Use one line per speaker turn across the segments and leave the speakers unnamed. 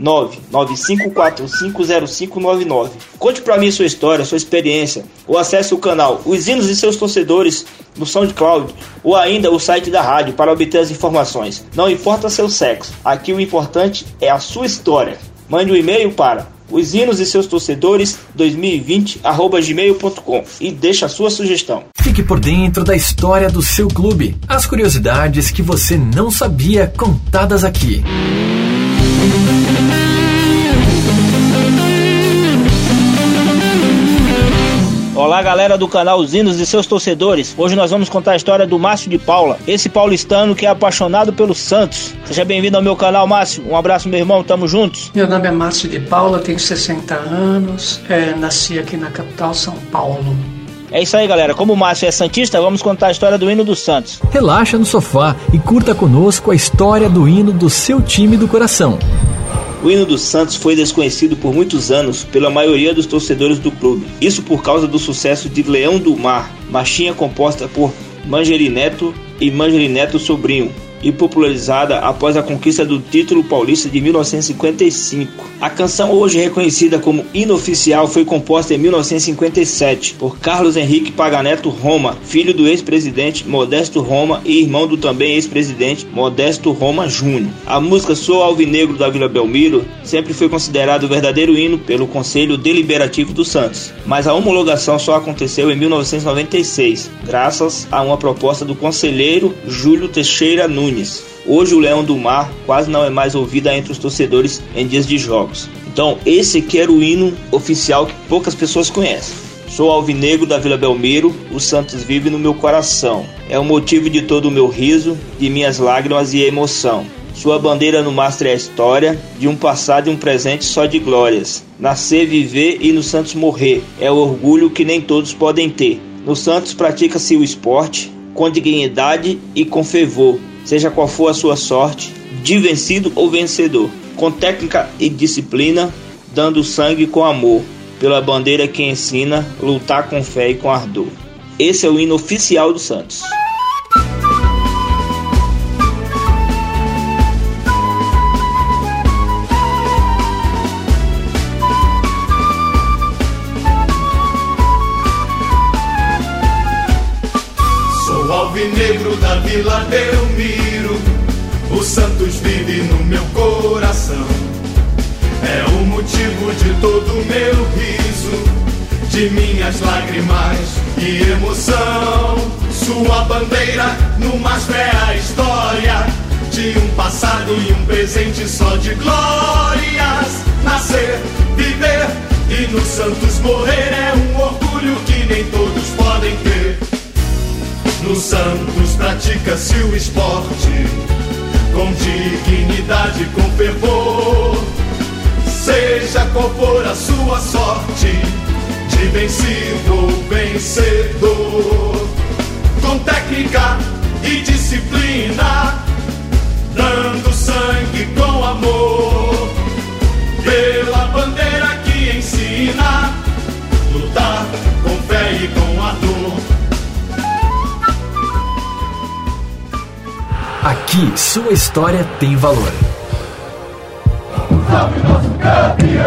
995450599. Conte para mim sua história, sua experiência, ou acesse o canal Os Hinos e seus torcedores no SoundCloud ou ainda o site da rádio para obter as informações. Não importa seu sexo, aqui o importante é a sua história. Mande um e-mail para os hinos e seus torcedores 2020 gmail.com e deixe a sua sugestão.
Fique por dentro da história do seu clube, as curiosidades que você não sabia contadas aqui.
Galera do canal Os Hinos e seus torcedores. Hoje nós vamos contar a história do Márcio de Paula, esse paulistano que é apaixonado pelo Santos. Seja bem-vindo ao meu canal, Márcio. Um abraço, meu irmão. Tamo juntos.
Meu nome é Márcio de Paula, tenho 60 anos, é, nasci aqui na capital, São Paulo.
É isso aí, galera. Como o Márcio é Santista, vamos contar a história do hino do Santos.
Relaxa no sofá e curta conosco a história do hino do seu time do coração.
O hino do Santos foi desconhecido por muitos anos pela maioria dos torcedores do clube. Isso por causa do sucesso de Leão do Mar, marchinha composta por Mangerineto e Mangerineto Sobrinho, e popularizada após a conquista do título paulista de 1955. A canção, hoje reconhecida como inoficial, foi composta em 1957 por Carlos Henrique Paganeto Roma, filho do ex-presidente Modesto Roma e irmão do também ex-presidente Modesto Roma Júnior. A música Sou Alvinegro da Vila Belmiro sempre foi considerado o verdadeiro hino pelo Conselho Deliberativo do Santos, mas a homologação só aconteceu em 1996, graças a uma proposta do conselheiro Júlio Teixeira Nunes Nunes. Hoje o Leão do Mar quase não é mais ouvida entre os torcedores em dias de jogos. Então esse aqui era o hino oficial que poucas pessoas conhecem. Sou alvinegro da Vila Belmiro, o Santos vive no meu coração. É o motivo de todo o meu riso, de minhas lágrimas e emoção. Sua bandeira no mastro é a história de um passado e um presente só de glórias. Nascer, viver e no Santos morrer é o orgulho que nem todos podem ter. No Santos pratica-se o esporte com dignidade e com fervor seja qual for a sua sorte, de vencido ou vencedor, com técnica e disciplina, dando sangue com amor, pela bandeira que ensina, lutar com fé e com ardor. Esse é o hino oficial do Santos.
O motivo de todo o meu riso, de minhas lágrimas e emoção. Sua bandeira no mastro é a história de um passado e um presente só de glórias. Nascer, viver e no Santos morrer é um orgulho que nem todos podem ter. No Santos pratica-se o esporte com dignidade, com fervor. Seja qual for a sua sorte, de vencido ou vencedor, com técnica e disciplina, dando sangue com amor, pela bandeira que ensina, lutar com fé e com ardor.
Aqui sua história tem valor.
Salve nosso campeão!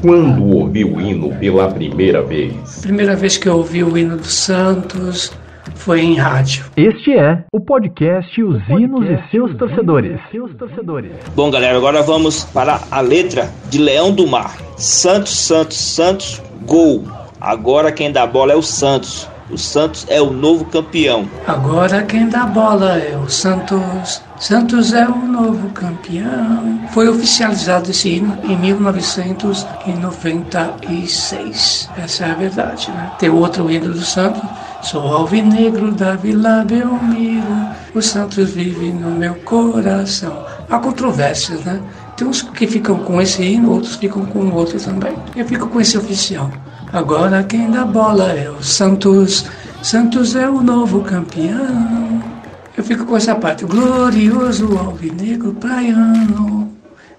Quando ouviu o hino pela primeira vez?
Primeira vez que eu ouvi o hino do Santos foi em rádio.
Este é o podcast Os Hinos e seus torcedores. seus torcedores.
Bom, galera, agora vamos para a letra de Leão do Mar. Santos, Santos, Santos, gol. Agora quem dá bola é o Santos. O Santos é o novo campeão.
Agora quem dá bola é o Santos. Santos é o novo campeão. Foi oficializado esse hino em 1996. Essa é a verdade, né? Tem outro hino do Santos. Sou alvinegro da Vila Belmiro. O Santos vive no meu coração. Há controvérsias, né? Tem uns que ficam com esse hino, outros ficam com outro também. Eu fico com esse oficial. Agora quem dá bola é o Santos. Santos é o novo campeão. Eu fico com essa parte. Glorioso alvinegro praiano.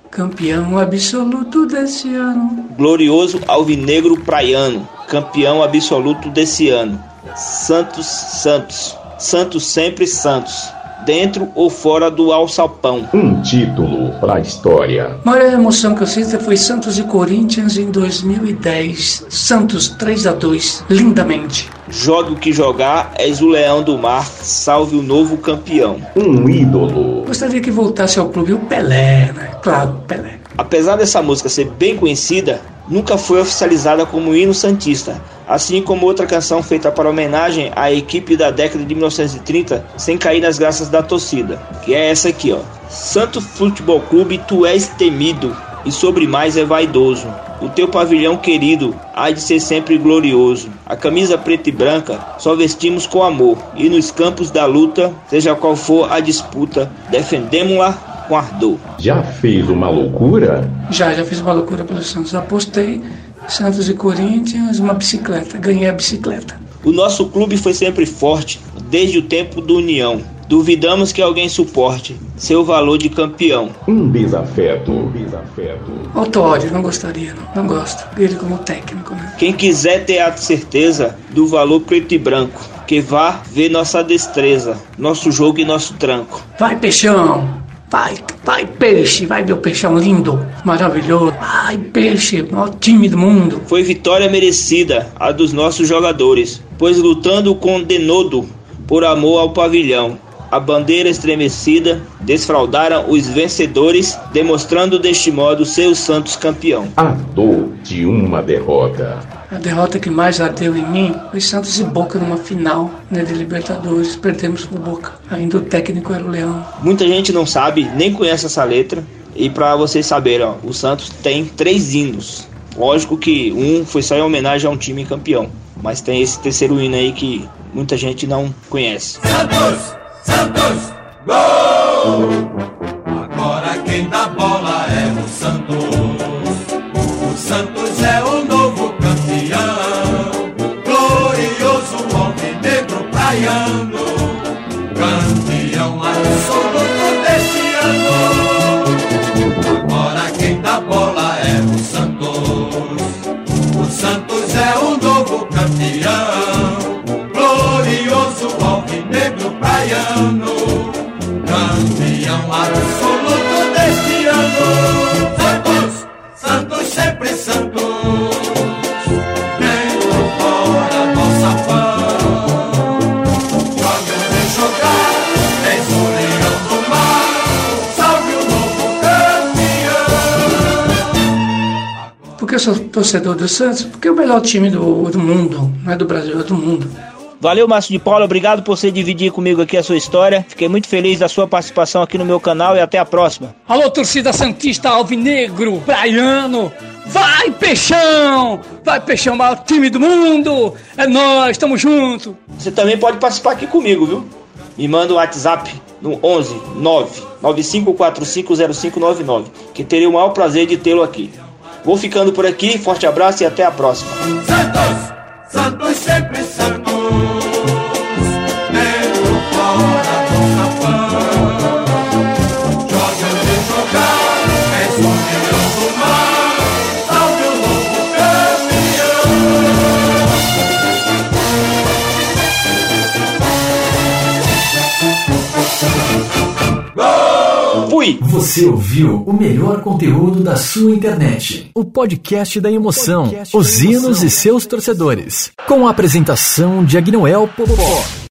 Campeão absoluto desse ano.
Glorioso alvinegro praiano. Campeão absoluto desse ano. Santos, Santos. Santos sempre Santos dentro ou fora do alçapão.
Um título para a história.
A maior emoção que eu sinto foi Santos e Corinthians em 2010. Santos 3 a 2 lindamente.
Jogue o que jogar, és o leão do mar, salve o novo campeão.
Um ídolo.
Gostaria que voltasse ao clube o Pelé, né? Claro, Pelé.
Apesar dessa música ser bem conhecida, nunca foi oficializada como hino santista, assim como outra canção feita para homenagem à equipe da década de 1930, sem cair nas graças da torcida, que é essa aqui, ó. Santo Futebol Clube, tu és temido e sobre mais é vaidoso. O teu pavilhão querido há de ser sempre glorioso. A camisa preta e branca só vestimos com amor, e nos campos da luta, seja qual for a disputa, defendemos-la com ardor.
Já fez uma loucura?
Já, já fiz uma loucura pelo Santos. Apostei Santos e Corinthians, uma bicicleta. Ganhei a bicicleta.
O nosso clube foi sempre forte, desde o tempo do União. Duvidamos que alguém suporte seu valor de campeão.
Um desafeto, um desafeto.
Autódio, não gostaria, não, não gosto dele como técnico. Né?
Quem quiser ter a certeza do valor preto e branco, que vá ver nossa destreza, nosso jogo e nosso tranco.
Vai, peixão! Vai, vai, peixe, vai, meu peixão lindo, maravilhoso. Vai, peixe, maior time do mundo.
Foi vitória merecida a dos nossos jogadores, pois lutando com denodo por amor ao pavilhão. A bandeira estremecida desfraldaram os vencedores, demonstrando deste modo seu Santos campeão.
A dor de uma derrota.
A derrota que mais ardeu em mim foi Santos e Boca numa final né, de Libertadores. Perdemos pro Boca. Ainda o técnico era o Leão.
Muita gente não sabe, nem conhece essa letra. E para vocês saberem, ó, o Santos tem três hinos. Lógico que um foi só em homenagem a um time campeão. Mas tem esse terceiro hino aí que muita gente não conhece.
Santos! Santos! Gol! Novo
eu sou torcedor do Santos? Porque é o melhor time do, do mundo. Não é do Brasil, é do mundo.
Valeu, Márcio de Paula. Obrigado por você dividir comigo aqui a sua história. Fiquei muito feliz da sua participação aqui no meu canal e até a próxima.
Alô, torcida Santista Alvinegro, Praiano. Vai, Peixão! Vai, Peixão, maior time do mundo! É nós, tamo junto!
Você também pode participar aqui comigo, viu? Me manda um WhatsApp no 11 9 95450599, que terei o maior prazer de tê-lo aqui. Vou ficando por aqui, forte abraço e até a próxima.
Santos, Santos sempre Santos.
Fui!
Você ouviu o melhor conteúdo da sua internet. O podcast da emoção, podcast os hinos e seus torcedores. Com a apresentação de Agnoel Popó.